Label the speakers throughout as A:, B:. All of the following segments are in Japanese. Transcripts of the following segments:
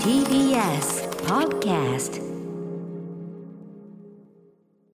A: TBS Podcast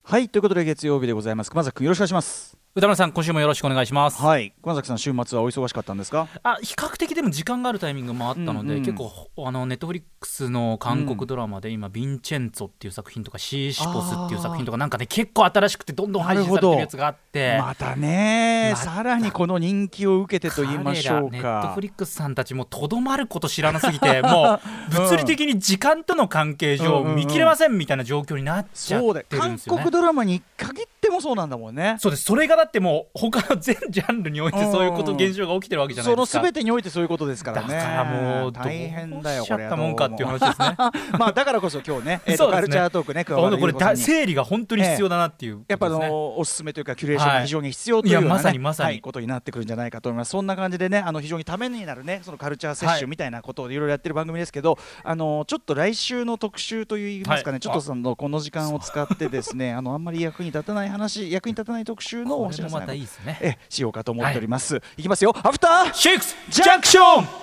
B: はいということで月曜日でございます。熊崎君よろしくお願いします。
C: 歌村さん今週もよろしくお願いします、
B: はい。熊崎さん週末はお忙しかったんですか？
C: あ比較的でも時間があるタイミングもあったので、
B: うんうん。
C: 結構あのネットフリックスの韓国ドラマで今、ヴィンチェンツォっていう作品とかシーシポスっていう作品とかなんかね結構新しくてどんどん配信されてるやつがあって。
B: またね。さらにこの人気を受けてと言いましょう
C: ネット
B: か
C: フリックスさんたちもとどまること知らなすぎて もう物理的に時間との関係上見切れませんみたいな状況になっちゃってるんですよね。
B: 国。ドラマに限ってもそうなんだもんね。
C: そうです。それがだってもう他の全ジャンルにおいてそういうこと
B: うん
C: 現象が起きてるわけじゃない
B: その
C: ですか。
B: 全てにおいてそういうことですからね。
C: だからもう
B: 大変だよこれ
C: ったもんかっていう話ですね。
B: まあだからこそ今日ね、えーカルチャートークね加
C: これ整理が本当に必要だなっていうこと
B: やっぱあのおすすめというかキュレーションが非常に必要というような、ね
C: いやまさにまさに。
B: はい、ことになってくるんじゃないかと思います。そんな感じでねあの非常にためになるねそのカルチャー摂取みたいなことをいろいろやってる番組ですけど、あのちょっと来週の特集といいますかね、
C: はい。
B: ちょっとそのこの時間を使ってですねあのあんまり役に立たない話役に立たない特集のお知らせ
C: またいいですね。
B: えしようかと思っております、い、きますよ。アフター
C: シックス
B: ジャンクション。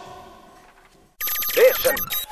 D: Junction.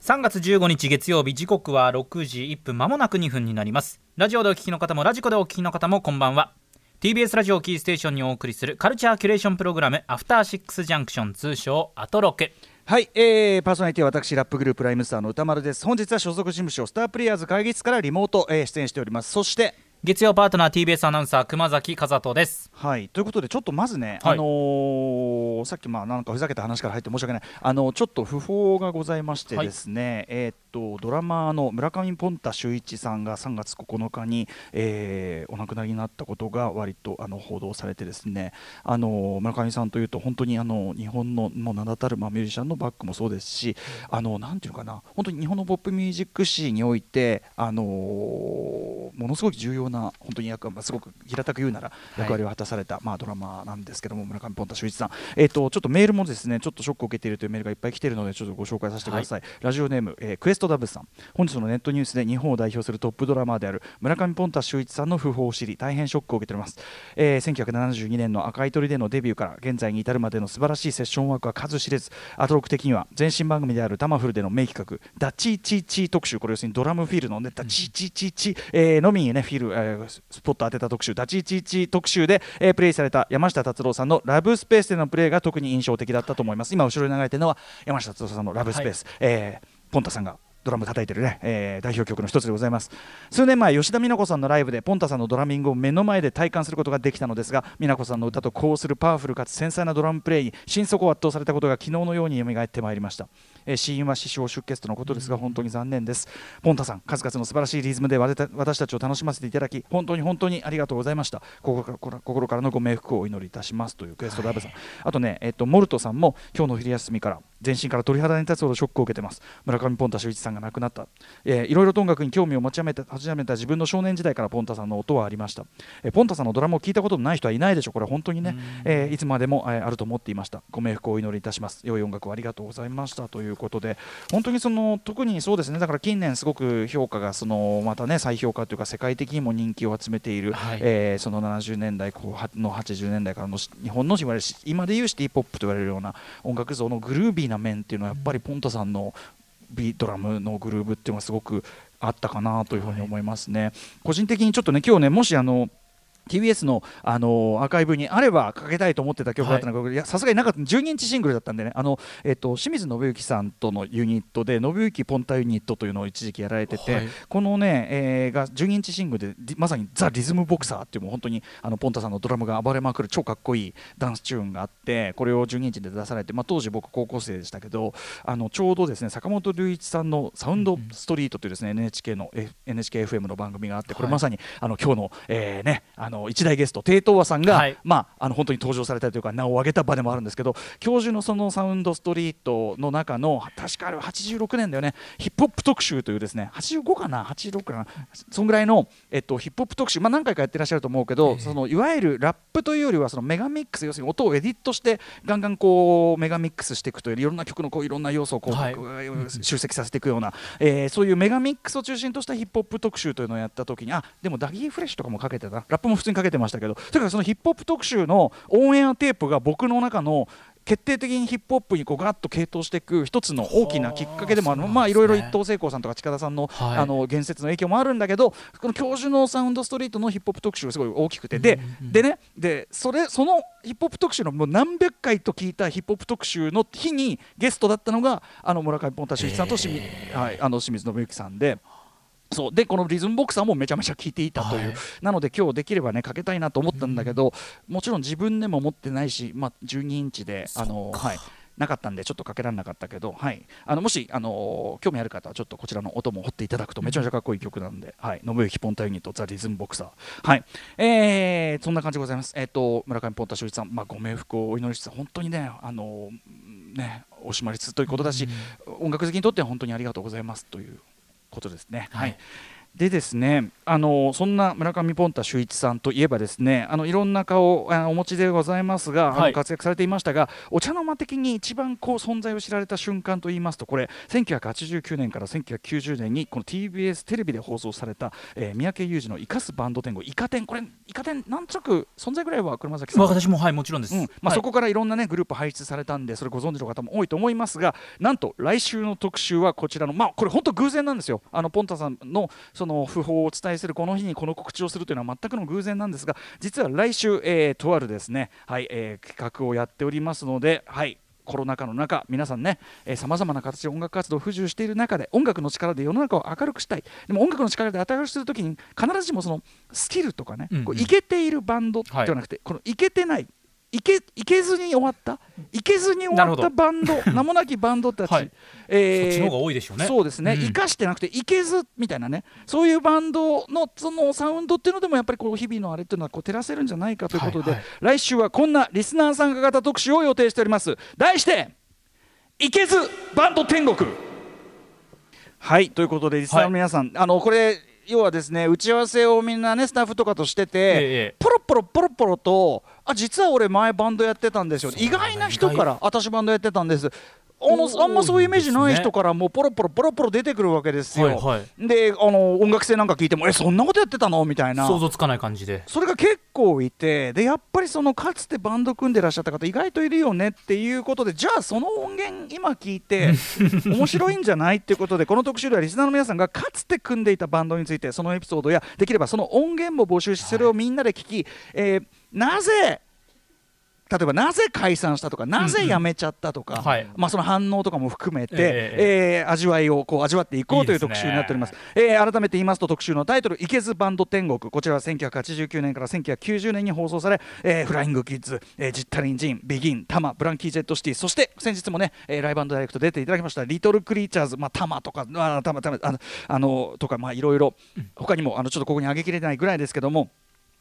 C: 3月15日月曜日時刻は6時1分まもなく2分になります。ラジオでお聞きの方もラジコでお聞きの方もこんばんは。TBS ラジオをキーステーションにお送りするカルチャーキュレーションプログラムアフターシックスジャンクション通称アトロク
B: はい、えー、パーソナリティは私ラップグループライムスターの歌丸です。本日は所属事務所スタープレイヤーズ会議室からリモート、えー出演しております。そして
C: 月曜パートナー TBS アナウンサー熊崎和人です。
B: はい。ということでちょっとまずね、
C: はい。
B: あのーさっきまあなんかふざけた話から入って申し訳ない。あのちょっと訃報がございまして
C: はい
B: ですね、えーっとドラマーの村上ポンタ秀一さんが3月9日に、えーお亡くなりになったことが割とあの報道されてですねあの村上さんというと本当にあの日本のもう名だたる、まあ、ミュージシャンのバックもそうですしあのなんていうのかな本当に日本のポップミュージック史においてあのものすごく重要な本当に役、まあ、すごく平たく言うなら役割を果たされた、まあ、ドラマなんですけども村上ポンタ秀一さん、えー、とちょっとメールもですねちょっとショックを受けているというメールがいっぱい来ているのでちょっとご紹介させてください、ラジオネーム、えークエストダブさん。本日のネットニュースで日本を代表するトップドラマーである村上ポンタ秀一さんの訃報を知り大変ショックを受けております、えー1972年の赤い鳥でのデビューから現在に至るまでの素晴らしいセッションワークは数知れずアトロック的には前身番組であるタマフルでの名企画ダチーチーチー特集。これ要するにドラムフィルのねダチーチーチーチー、えーのみにねフィル、えースポット当てた特集ダチーチーチー特集で、えープレイされた山下達郎さんの LOVE SPACE でのプレーが特に印象的だったと思います。今後ろに流れてるのは山下達郎さんの LOVE SPACE、えーポンタさんがドラム叩いてるね、えー代表曲の一つでございます。数年前吉田美奈子さんのライブでポンタさんのドラミングを目の前で体感することができたのですが美奈子さんの歌とこうするパワフルかつ繊細なドラムプレイに心底圧倒されたことが昨日のように蘇ってまいりました、えー死因は死傷出血とのことですが本当に残念です。ポンタさん数々の素晴らしいリズムで私たちを楽しませていただき本当に本当にありがとうございました。心から心からのご冥福をお祈りいたしますというクエストラブさん、あとね、えっとモルトさんも今日の昼休みから全身から鳥肌に立つほどショックを受けてます。村上ポンタ秀一さんが亡くなった、えーいろいろと音楽に興味を持ち始めた始めた自分の少年時代からポンタさんの音はありました、えーポンタさんのドラムを聞いたことのない人はいないでしょう。これは本当にね、えーいつまでも、えーあると思っていました。ご冥福をお祈りいたします。良い音楽をありがとうございました。ということで本当にその特にそうですね。だから近年すごく評価がそのまたね再評価というか世界的にも人気を集めている、
C: はい。
B: えーその70年代後半の80年代からのし日本のいわゆるし今でいうシティ・ポップと言われるような音楽像のグルービーな面っていうのはやっぱりポンタさんのビードラムのグルーブっていうのがすごくあったかなというふうに思いますね。個人的にちょっとね今日ねもしあの TBS の、あのアーカイブにあればかけたいと思ってた曲だったのがい。やさすがになかった12インチシングルだったんでね。あの、えっと清水信之さんとのユニットで信之ポンタユニットというのを一時期やられてて、
C: はい。
B: このね、えーが12インチシングルでリまさにザ・リズムボクサーっていうもう本当にあのポンタさんのドラムが暴れまくる超かっこいいダンスチューンがあってこれを12インチで出されて、まあ、当時僕高校生でしたけどあのちょうどですね坂本龍一さんの「サウンドストリート」というですね NHK の、NHKFM の番組があってこれ
C: はい
B: まさに、あの今日の,、えーね、あの一大ゲスト低東和さんが、
C: はい。
B: まあ、あの本当に登場されたりというか名を上げた場でもあるんですけど教授のそのサウンドストリートの中の確かあれは86年だよね。ヒップホップ特集というですね85かな？86かな？そんぐらいの、えっと、ヒップホップ特集、まあ、何回かやってらっしゃると思うけど、そのいわゆるラップというよりはそのメガミックス要するに音をエディットしてガンガンこうメガミックスしていくといういろんな曲のこういろんな要素をこう、
C: はい。
B: 集積させていくような、えーそういうメガミックスを中心としたヒップホップ特集というのをやった時にあでもダギーフレッシュとかもかけてた。なラップも普通にかけてましたけどというかそのヒップホップ特集のオンエアテープが僕の中の決定的にヒップホップにこうガッと傾倒していく一つの大きなきっかけでもある。まあいろいろ一等成功さんとか近田さんの,、
C: はい。
B: あの言説の影響もあるんだけどこの教授のサウンドストリートのヒップホップ特集がすごい大きくて。で,、でねでそれそのヒップホップ特集のもう何百回と聞いたヒップホップ特集の日にゲストだったのがあの村上ポンタ秀一さんと清水,、はい、あの清水信之さんで。そう。でこのリズムボクサーもめちゃめちゃ聴いていたという、
C: はい。
B: なので今日できればねかけたいなと思ったんだけど、もちろん自分でも持ってないし、まあ、12インチであの、はい、なかったんでちょっとかけられなかったけど、はい、あのもしあの興味ある方はちょっとこちらの音も掘っていただくとめちゃめちゃかっこいい曲なんで、はい、信行ポンタユニットザ・リズムボクサー、はい。えーそんな感じでございます、えっと村上ポンタ秀一さん、まあ、ご冥福をお祈りして本当にねあのねおしまりつつということだし、音楽好きにとっては本当にありがとうございますということですね。はいでですねあのそんな村上ポンタ秀一さんといえばですねあのいろんな顔あお持ちでございますが、
C: はい。
B: 活躍されていましたがお茶の間的に一番こう存在を知られた瞬間といいますとこれ1989年から1990年にこの TBS テレビで放送された、えー三宅裕司の生かすバンド天狗イカ天これイカ天なんとなく存在ぐらいは車崎さん。
C: 私もはいもちろんです、
B: うん。まあ、
C: はい。
B: そこからいろんな、ね、グループ輩出されたんでそれご存知の方も多いと思いますがなんと来週の特集はこちらのまあこれ本当偶然なんですよ。あのポンタさんのその訃報をお伝えするこの日にこの告知をするというのは全くの偶然なんですが実は来週、えーとあるですね、はいえー企画をやっておりますので、はい、コロナ禍の中皆さんねさまざまな形で音楽活動を不自由している中で音楽の力で世の中を明るくしたい。でも音楽の力で明るくするときに必ずしもそのスキルとかね、いけているバンドではなくて、このいけてないいけいけずに終わった？いけずに終わったバンド 名もなきバンドたち、
C: はい。
B: えー
C: そっちの方が多いでしょうね。
B: そうですね、
C: うん。
B: 生かしてなくていけずみたいなね。そういうバンドのそのサウンドっていうのでもやっぱりこう日々のあれっていうのはこう照らせるんじゃないかということで、
C: はいはい。
B: 来週はこんなリスナー参加型特集を予定しております。題していけずバンド天国。はい。ということでリスナーの皆さん、あのこれ要はですね打ち合わせをみんなねスタッフとかとしてて、
C: ええ
B: ポロポロポロポロとあ実は俺前バンドやってたんですよ。意外な人から私バンドやってたんですあのあんまそういうイメージない人からもうポロポロポロポロ出てくるわけですよ、
C: はいはい。
B: であの音楽性なんか聞いてもえそんなことやってたの？みたいな。
C: 想像つかない感じで。
B: それが結構いてでやっぱりそのかつてバンド組んでらっしゃった方意外といるよねっていうことでじゃあその音源今聞いて 面白いんじゃないっていうことでこの特集ではリスナーの皆さんがかつて組んでいたバンドについてそのエピソードやできればその音源も募集しそれをみんなで聞き、えーなぜ例えばなぜ解散したとかなぜ辞めちゃったとか、
C: はい。
B: まあ、その反応とかも含めて、
C: え
B: えー味わいをこう味わっていこうという特集になっております。えー改めて言いますと特集のタイトル「いけずバンド天国」こちらは1989年から1990年に放送され、えーフライングキッズ、えージッタリンジンビギンタマブランキー・ジェット・シティ。そして先日もね、えーライブダイレクト出ていただきましたリトル・クリーチャーズ、まあ、タマとかあタマタマあのあのとかまあいろいろ他にもあのちょっとここに上げきれないぐらいですけども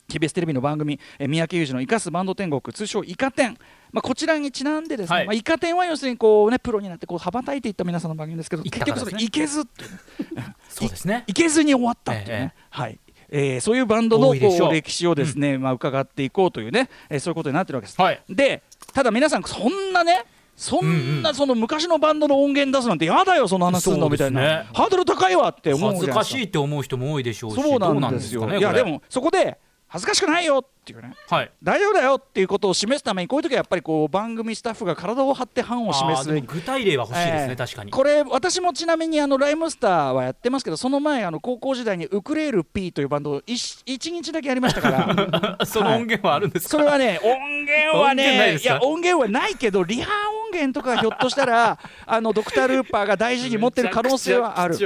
B: TBS テレビの番組「えー三宅裕司の生かすバンド天国」通称「イカ天」まあ、こちらにちなんでですね、
C: はい。
B: まあ、イカ天は要するにこう、ね、プロになってこう羽ばたいていった皆さんの番組ですけど結局それいけずっていうね。
C: そうですね。
B: いけずに終わったっていうね、
C: え
B: はい。えーそういうバンドのこ
C: う。
B: う歴史をですね、まあ、伺っていこうというね、えーそういうことになってるわけです。
C: はい。
B: でただ皆さんそんなねそんなその昔のバンドの音源出すなんてやだよその話するのみたいな、
C: ね。
B: ハードル高いわって思う
C: 恥ずか
B: じゃないですか。
C: しいって思う人も多いでしょうし
B: そう
C: ど
B: なんですよ
C: かね
B: いやでもそこで恥ずかしくないよっていうね。
C: はい。
B: 大丈夫だよっていうことを示すためにこういう時はやっぱりこう番組スタッフが体を張って範を示す。
C: 具体例は欲しいですね、
B: えー
C: 確かに。
B: これ私もちなみにあのライムスターはやってますけどその前あの高校時代にウクレール P というバンドを 1, 日だけやりましたから。
C: その音源はあるんですか、
B: それはね音源 はねいや音源はないけどリハ音源とかひょっとしたらあのドクター・ルーパーが大事に持ってる可能性はある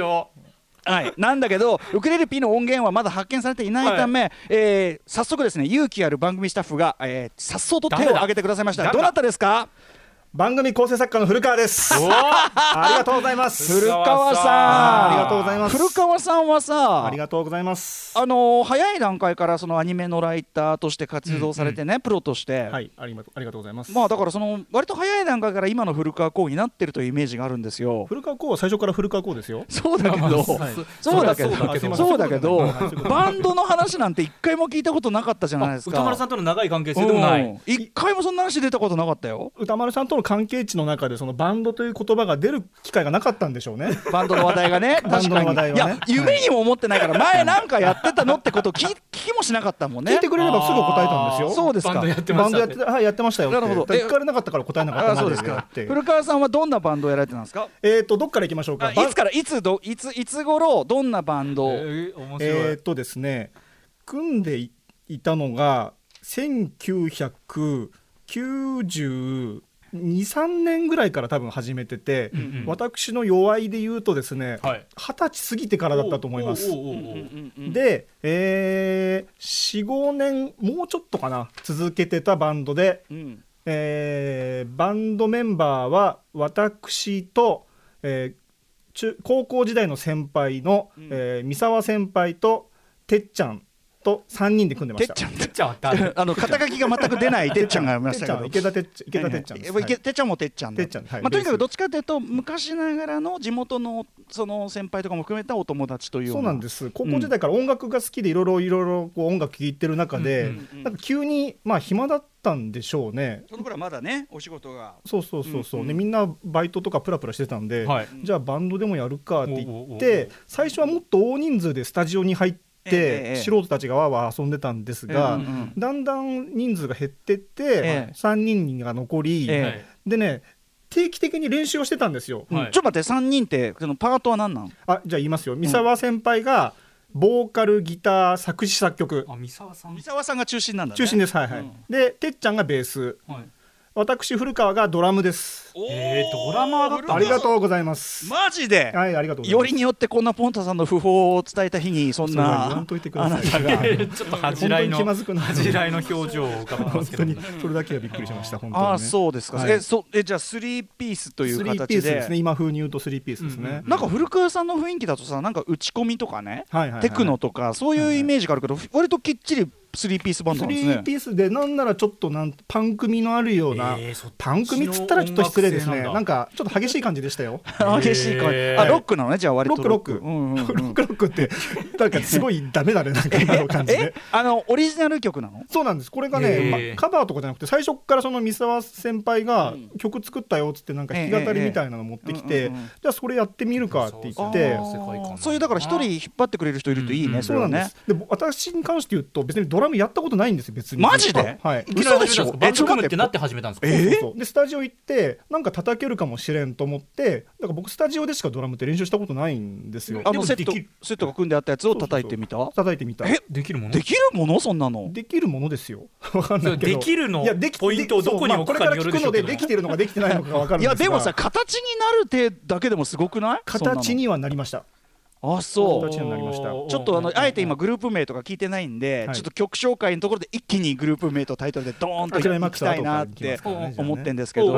B: はい、なんだけどウクレレ P の音源はまだ発見されていないため、えー早速ですね勇気ある番組スタッフがさっそうと手を挙げてくださいました。どなたですか？
E: 番組構成作家の古川です。ありがとうございます。
B: 古川さん。
E: ありがとうございます。
B: 古川さんはさ
E: ありがとうございます。
B: あのー早い段階からそのアニメのライターとして活動されてね、プロとして、
E: はい、ありがとうありがとうございます。
B: まあだからその割と早い段階から今の古川光になってるというイメージがあるんですよ。
E: 古川光は最初から古川光ですよ。
B: そうだけど、
E: はい。
B: そうだけど、
C: そうだけど。
B: バンドの話なんて一回も聞いたことなかったじゃないですか。
C: 歌丸さんとの長い関係性でもない、
B: うん。一回もそんな話出たことなかったよ。
E: 歌丸さんとの関係値の中でそのバンドという言葉が出る機会がなかったんでしょうね。
B: バンドの話題がね。
E: バンドの話題はね。
B: 確かに。いや夢にも思ってないから前なんかやってたのってことを聞聞きもしなかったもんね。
E: 聞いてくれればすぐ答えたんですよ。
B: そうですか。
C: バンドやってました。
E: やってましたよ。
B: なるほど。
E: 聞かれなかったから答えなかった
B: あそうですか。古川さんはどんなバンドをやられてたんですか？
E: えっとどっから行きましょうか。
B: あいつから？いつどいついつ頃どんなバンドを？
C: え
E: っとですね組んでいいたのが1992、3年ぐらいから多分始めてて、
C: うんうん。
E: 私の弱いで言うとですね
C: はい。
E: 二十、歳過ぎてからだったと思います。で、えー、45年もうちょっとかな続けてたバンドで、
B: うん。
E: えーバンドメンバーは私と、えー中高校時代の先輩の、
B: うん。
E: えー三沢先輩とてっちゃんと3人で組んでました。
B: てっちゃん。
C: てっちゃんは誰
B: あの肩書きが全く出ないてっちゃんがいま
E: てっちゃん
B: したけど
E: 池田てっちゃん池田てっちゃん
B: てっちゃんもてっちゃんだ。
E: てっちゃんはい。
B: まあ、とにかくどっちかというと昔ながらの地元のその先輩とかも含めたお友達というよ
E: そうなんです。す高校時代から音楽が好きでいろいろいろいろこう音楽聴いてる中で、なんか急にまあ暇だったんでしょうね。
B: その頃はまだねお仕事が。
E: そうそうそうそう、ねみんなバイトとかプラプラしてたんで、
C: はい。
E: じゃあバンドでもやるかって言って最初はもっと大人数でスタジオに入って、素人たちがわーわー遊んでたんですが、
B: うんうん
E: だんだん人数が減ってって、
B: ええ。
E: 3人が残り、でね定期的に練習をしてたんですよ。
C: はい。
B: うんちょっと待って3人ってそのパートは何なん？
E: あじゃあ言いますよ。三沢先輩がボーカルギター作詞作曲。
C: あ三沢さん。
B: 三沢さんが中心なんだね。
E: 中心です。はいはい、
B: うん。
E: でてっちゃんがベース。
C: はい
E: 私古川がドラムです。
C: えードラマーだった
E: ありがとうございます。
B: マジで？
E: はいありがとうございます。
B: よりによってこんなポンタさんの訃報を伝えた日にそん
E: な言わ
B: なん
E: といてください。
B: あなたが。
C: ちょっと恥じらいの
E: 本当に気まずくなる。
C: 恥じらいの表情を浮かべてま
E: 本当に
C: すけどね
E: それだけはびっくりしました。本当に、ね、
B: ああそうですか、
E: はい。
B: えそえじゃあ3ピースという
E: スリーピ
B: 形で
E: ースですね。今風に言うとスリーピースですね、
C: うんうん。
B: なんか古川さんの雰囲気だとさなんか打ち込みとかね、
E: はいはいはい。
B: テクノとかそういうイメージがあるけど、割ときっちり3ピースバンド
E: ス
B: なんですね。
E: リーピースでなんならちょっとなんパン組のあるような、
C: えー
E: パン組っつったらちょっと失礼ですね。
C: なんだ。
E: なんかちょっと激しい感じでしたよ。
B: 激しい感じ、あロックなのねじゃあ割と
E: ロック。ロック
B: うんうんうん。
E: ロックロックってなんかすごいダメだねなんか今の感じで。
B: え？あのオリジナル曲なの？
E: そうなんです。これが
C: へ
E: ね、
C: ー。
E: まカバーとかじゃなくて最初からその三沢先輩が
B: うん。
E: 曲作ったよっつってなんか弾き語りみたいなの持ってきて、
B: ええええうんうんうん
E: じゃあそれやってみるかって言って。
B: そういうだから一人引っ張ってくれる人いるといいね、
C: うん。
B: そ
E: うなんです。でぼ私に関して言うと別にドラムやったことないんですよ別に。
B: マジで？
E: はい。
B: 嘘でしょ？
C: バンド組むってなって始めたんですか？
B: え
E: そうそうそう。でスタジオ行ってなんか叩けるかもしれんと思ってだから僕スタジオでしかドラムって練習したことないんですよ。
B: あのセットセットが組んであったやつを叩いてみた？
E: 叩いてみた。
B: え
C: できるもの？
B: できるもの？そんなの？
E: できるものですよ。わかんないけど。
C: できるの？
E: いやでき
C: ポイントをどこに置くかによるでしょうけど
E: そうまあこれから聞くのでできてるのかできてないのかが分かるんですが。
B: いやでもさ形になる手だけでもすごくない？
E: 形にはなりました
B: あそう。
E: 形になりました。
B: ちょっとあのあえて今グループ名とか聞いてないんで、
E: はい。
B: ちょっと曲紹介のところで一気にグループ名とタイトルでドーンといきたいなって思ってんです
E: す
B: けど、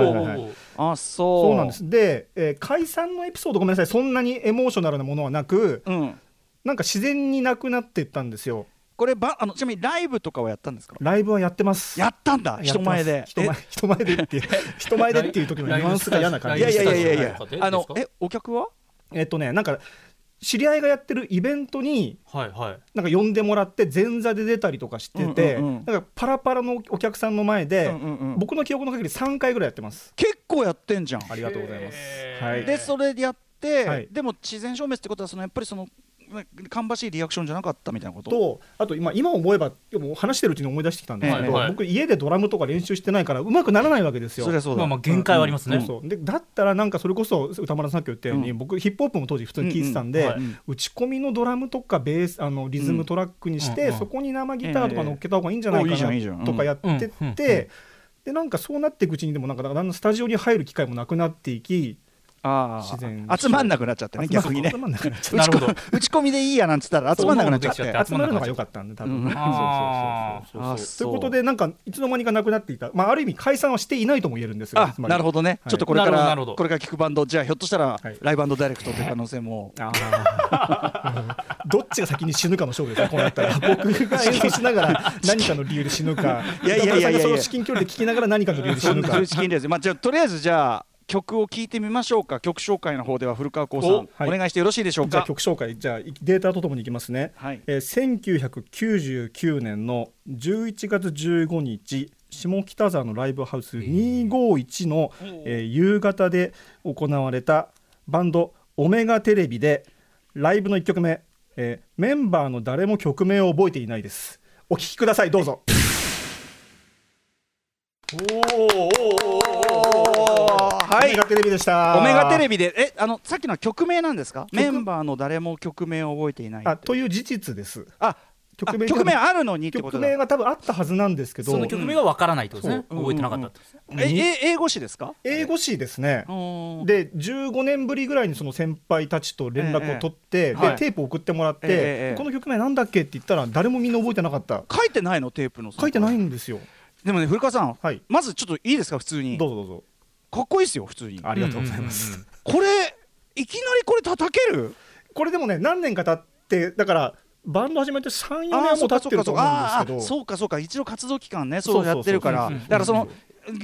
B: あそう。
E: そうなんです。で、えー解散のエピソードごめんなさい。そんなにエモーショナルなものはなく
B: うん。
E: なんか自然になくなっていったんですよ。
B: こればあのちなみにライブとかはやったんですか？
E: ライブはやってます。
B: やったんだ。人前で。
E: 人前人前でって 人前でっていう時のニュアンスが嫌な感じ
B: いやいやいやいやあのえお客は？
E: えっとねなんか知り合いがやってるイベントに
C: はいはい。
E: なんか呼んでもらって前座で出たりとかしてて、
B: うんうんうん。
E: なんかパラパラのお客さんの前で、
B: うんうんうん。
E: 僕の記憶の限り3回ぐらいやってます。
B: 結構やってんじゃん。
E: ありがとうございます。はい。
B: でそれでやって、
E: はい。
B: でも自然消滅ってことはそのやっぱりそのま芳しいリアクションじゃなかったみたいなこと？
E: とあと今今思えばでも話してるうちに思い出してきたんですけど、
C: はいはい。
E: 僕家でドラムとか練習してないからうまくならないわけですよ。
B: そりゃそうだ、
C: まあまあ限界はありますね。
E: そうそう。でだったらなんかそれこそ歌丸さんさっき言ったように、
B: うん。
E: 僕ヒップホップも当時普通に聴いてたんで、
C: うんうん
B: はい。
E: 打ち込みのドラムとかベースあのリズムトラックにして、
C: うんうん。
E: そこに生ギターとか乗っけた方がいいんじゃないか
B: ええ。おいいじゃんいいじゃん。うん。
E: なとかやってって、でなんかそうなっていくうちにでもなんかだんだんスタジオに入る機会もなくなっていき
B: あ
E: 自然。
B: あ集まんなくなっちゃってね逆にね。
E: 集まんなくなっちゃっ
B: 打ち
C: なるほど
B: 込打ち込みでいいやなんつったら集まんなくなっちゃって。
E: 集まるのが良かったんで多分、
B: うん。
E: そうそうそうそう
B: あ
E: そうということでなんかいつの間にかなくなっていた、まあ、ある意味解散はしていないとも言えるんですよ
B: あ
E: つまり
B: なるほどね、
E: はい。
B: ちょっとこれからこれから聞くバンドじゃあひょっとしたら、
E: はい。
B: ライブダイレクトという可能性も。
E: どっちが先に死ぬかの勝負ですね、こうなったら。僕が演奏しながら何かの理由で死ぬか、
B: いやいやいやいや
E: その至近距離で聞きながら何かの理由で死ぬか。
B: まあじゃあとりあえずじゃあ曲を聴いてみましょうか。曲紹介の方では古川光さんお,、願いしてよろしいでしょう
E: じゃあ
B: か
E: 曲紹介、じゃあデータとともにいきますね。
B: はい。
E: えー1999年の11月15日、下北沢のライブハウス251の、えー夕方で行われたバンドオメガテレビでライブの1曲目、えーメンバーの誰も曲名を覚えていないです。お聴きくださいどうぞ。
B: はい
E: オメガテレビでした。
B: オメガテレビでえあのさっきのは曲名なんですか？
E: 曲。
B: メンバーの誰も曲名を覚えていない
E: あという事実です。
B: あ
E: 曲名
B: 曲名あるのにってことだ。
E: 曲名が多分あったはずなんですけど。
C: その曲名がわからないとですね、
B: そう。
C: 覚えてなかった
B: ええ英語詞ですか？
E: 英語詞ですね。
B: うん。
E: で15年ぶりぐらいにその先輩たちと連絡を取って、で
B: はい。
E: テープを送ってもらって、この曲名なんだっけって言ったら誰もみんな覚えてなかった。
B: 書いてないの？テープの
E: 書いてないんですよ。
B: でもね古川さん、
E: はい。
B: まずちょっといいですか？普通に。
E: どうぞどうぞ
B: かっこいいですよ普通に。
E: ありがとうございます、
C: うんうんうん
B: これいきなりこれ叩ける？
E: これでもね何年か経ってだからバンド始めて34年
B: あ
E: はも
B: う
E: 経ってると思うんですけど。
B: あーそうかそうか。一応活動期間ね
E: そう
B: やってるから。
E: そうそうそう
B: だからその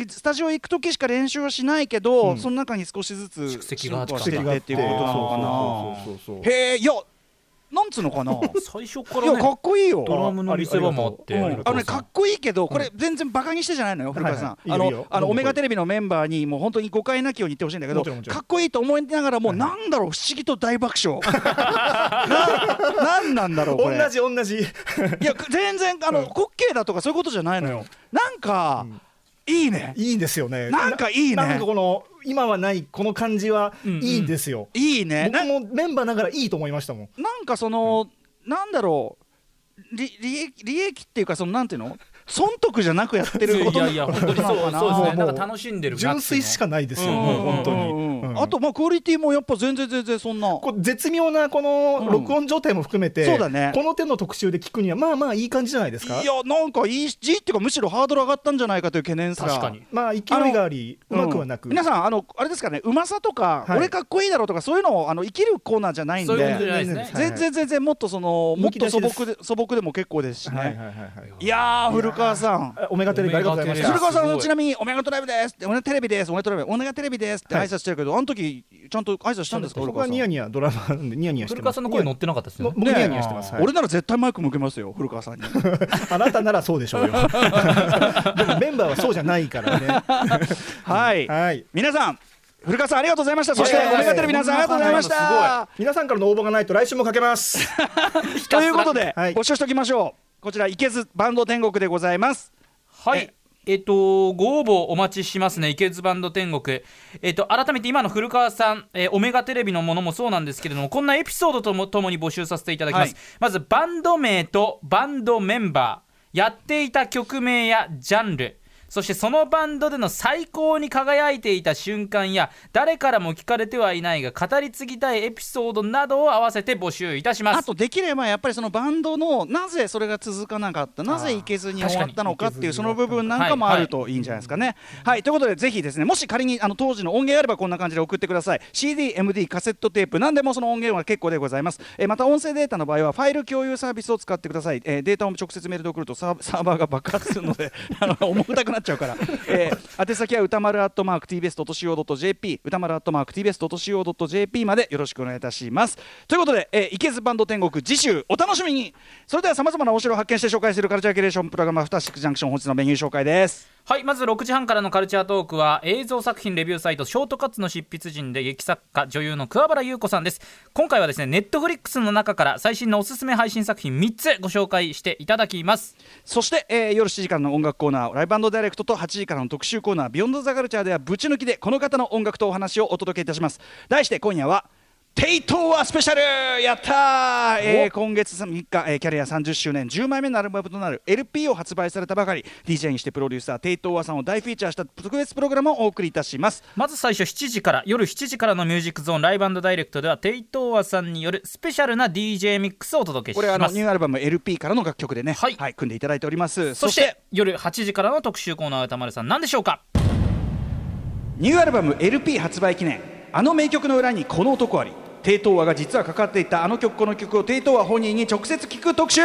B: スタジオ行く時しか練習はしないけど、
E: うん。
B: その中に少しずつ
C: 蓄積があっ
B: てっていうことなのかな。へえいやなんつうのかな？
C: 最初か
B: いや
C: らね
B: かっこいいよ。
C: ドラムの見せ場もあって
B: うん。
E: あ
B: のねかっこいいけどこれ全然バカにしてじゃないのよ古川さん、あのあのオメガテレビのメンバーにもう本当に誤解なきように言ってほしいんだけどかっこいいと思いながらもうなんだろう不思議と大爆笑。ななんなんだろうこれ。
E: 同じ同じ。
B: いや全然あの滑稽だとかそういうことじゃないのよ。なんかいいね。
E: いいんですよね。
B: なんかいいね。
E: なんかこの今はないこの感じはいいんですよ、
B: いいね。な
E: 僕もメンバーながらいいと思いましたもん。
B: なんかそのなんだろう。利利益利益っていうかそのなんていうの？損得じゃなくやってるこ と
C: いやいや本当にそう
B: な。のかな
C: そうですね。なんか楽しんでる
E: 純粋しかないですよ、本当に、
B: あとまあクオリティもやっぱ全然全然そんな。
E: こう絶妙なこの録音状態も含めて、
B: そうだね。
E: この手の特集で聞くにはまあまあいい感じじゃないですか？
B: いやなんかいいしいいっていうかむしろハードル上がったんじゃないかという懸念すら。
C: 確かに。
E: まあ勢いがありうまくはなく、
B: うん。皆さんあのあれですかねうまさとか、
E: はい。
B: 俺かっこいいだろうとかそういうのをあの生きるコーナーじゃないんで。
C: そういうことじゃないですね。
E: はい
B: 全然全然もっとそのもっと素朴で素朴でも結構ですしね、
E: はいはいはいはい。
B: いやー古川さん。
E: あオメガテレビ。ありがとうございました。
B: 古川さんちなみに「オメガトライブです」って「オメガテレビです」「オメガトライブオメガテレビです」って挨拶してるけど、あの時ちゃんと挨拶したんですか
E: 僕はニヤニヤドラマニヤニヤしてます。
C: 古川さんの声乗ってなかったですね。
E: ニヤニヤしてます、はい。
B: 俺なら絶対マイク向けますよ古川さんに。
E: あなたならそうでしょうよ。で もメンバーはそうじゃないからね。
B: はい。
E: はい。
B: 皆さん古川さんありがとうございました。そして
E: いやいやいや
B: オメガテレビ皆さんありがとうございました。
E: 皆さんからの応募がないと来週もかけます。
B: ということで、
E: はい。
B: 募集しておきましょうこちらいけずバンド天国でございます
C: はい。えっと、ご応募お待ちしますね、池津バンド天国。えっと、改めて今の古川さん、えーオメガテレビのものもそうなんですけれども、こんなエピソードともともに募集させていただきます。
B: はい
C: まず、バンド名とバンドメンバー、やっていた曲名やジャンル、そしてそのバンドでの最高に輝いていた瞬間や、誰からも聞かれてはいないが、語り継ぎたいエピソードなどを合わせて募集いたします。
B: あとできればやっぱりそのバンドのなぜそれが続かなかったなぜいけずに終わったのかっていうその部分なんかもあるといい。んじゃないですかね。はい、ということでぜひですねもし仮にあの当時の音源あればこんな感じで送ってください。CD、MD、カセットテープ何でもその音源は結構でございます、えーまた音声データの場合はファイル共有サービスを使ってください、えーデータを直接メールで送るとサーバーが爆発するので あの重たくなっちゃうから、えー宛先は歌丸アットマーク TBS.CO.JP 歌丸アットマーク TBS.CO.JP までよろしくお願いいたします。ということで、えー、いけずバンド天国次週お楽しみに。それではさまざまなお城を発見して紹介するカルチャーキュレーションプログラムアフターシックジャンクション本日のメニュー紹介です。
C: はいまず6時半からのカルチャートークは映像作品レビューサイトショートカッツの執筆人で劇作家女優の桑原優子さんです。今回はですねネットフリックスの中から最新のおすすめ配信作品3つご紹介していただきます。
B: そして、えー夜7時からの音楽コーナーライブダイレクトと8時からの特集コーナービヨンドザカルチャーではぶち抜きでこの方の音楽とお話をお届けいたします。題して今夜はテイ・トウワスペシャル！やったー、えー今月3日、えーキャリア30周年10枚目のアルバムとなる LP を発売されたばかり。DJ にしてプロデューサーテイ・トウワさんを大フィーチャーした特別プログラムをお送りいたします。
C: まず最初7時から夜7時からのミュージックゾーンライブダイレクトではテイ・トウワさんによるスペシャルな DJ ミックスをお届けし
B: これあの
C: ます
B: ニューアルバム LP からの楽曲でね、
C: はい。
B: 組んでいただいております。
C: そして夜8時からの特集コーナー歌丸さん何でしょうか？
B: ニューアルバム LP 発売記念あの名曲の裏にこの男あり。テイ・トウワが実はかかっていたあの曲この曲をテイ・トウワ本人に直接聞く特集。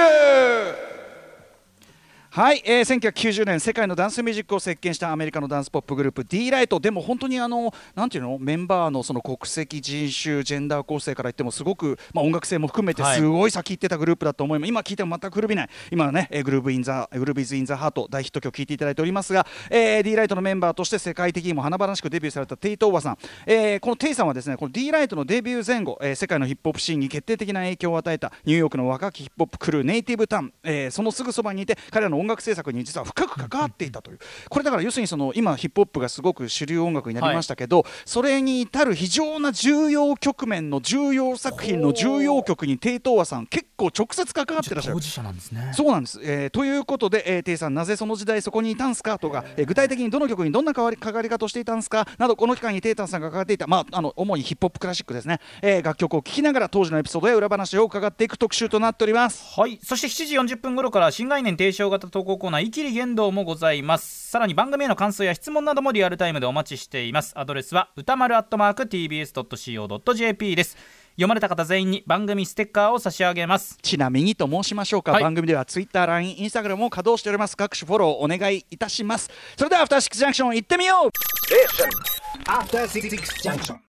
B: はい、えー、1990年世界のダンスミュージックを席巻したアメリカのダンスポップグループ D ライト。でも本当にあのなんていうの？メンバーのその国籍人種ジェンダー構成から言ってもすごく、まあ、音楽性も含めて
C: はい。
B: すごい先行ってたグループだと思います、今聞いても全く古びない。今はねえー Groove in the Groove Is in the Heart 大ヒット曲聴いていただいておりますが、えー、D ライトのメンバーとして世界的にも華々しくデビューされたテイ・トウワさん、えー、このテイさんはですねこの D ライトのデビュー前後、えー世界のヒップホップシーンに決定的な影響を与えたニューヨークの若きヒップホップクルーネイティブタウン、えーそのすぐそばにいて彼らの音楽制作に実は深く関わっていたという。これだから要するにその今ヒップホップがすごく主流音楽になりましたけど、それに至る非常な重要局面の重要作品の重要曲にテイトーワさん結構直接関わってらっしゃる。
C: 当。事者なんですね。
B: そうなんです、えーということで、えー、テイさんなぜその時代そこにいたんすかとか、えー具体的にどの曲にどんな関わり関わり方をしていたんすかなどこの期間にテイタンさんが関わっていた、まあ、あの主にヒップホップクラシックですね、えー楽曲を聴きながら当時のエピソードや裏話を伺っていく特集となっております。
C: はい。そして7時40分頃から新概念提唱型投稿コーナー「イキリ言動」もございます。さらに番組への感想や質問などもリアルタイムでお待ちしています。アドレスは歌丸アットマーク TBS.CO.JP です。読まれた方全員に番組ステッカーを差し上げます。
B: ちなみにと申しましょうか、
C: はい。
B: 番組では Twitter、LINE、Instagram も稼働しております。各種フォローお願いいたします。それではアフターシックスジャンクション行ってみよう。
D: After Six Junction.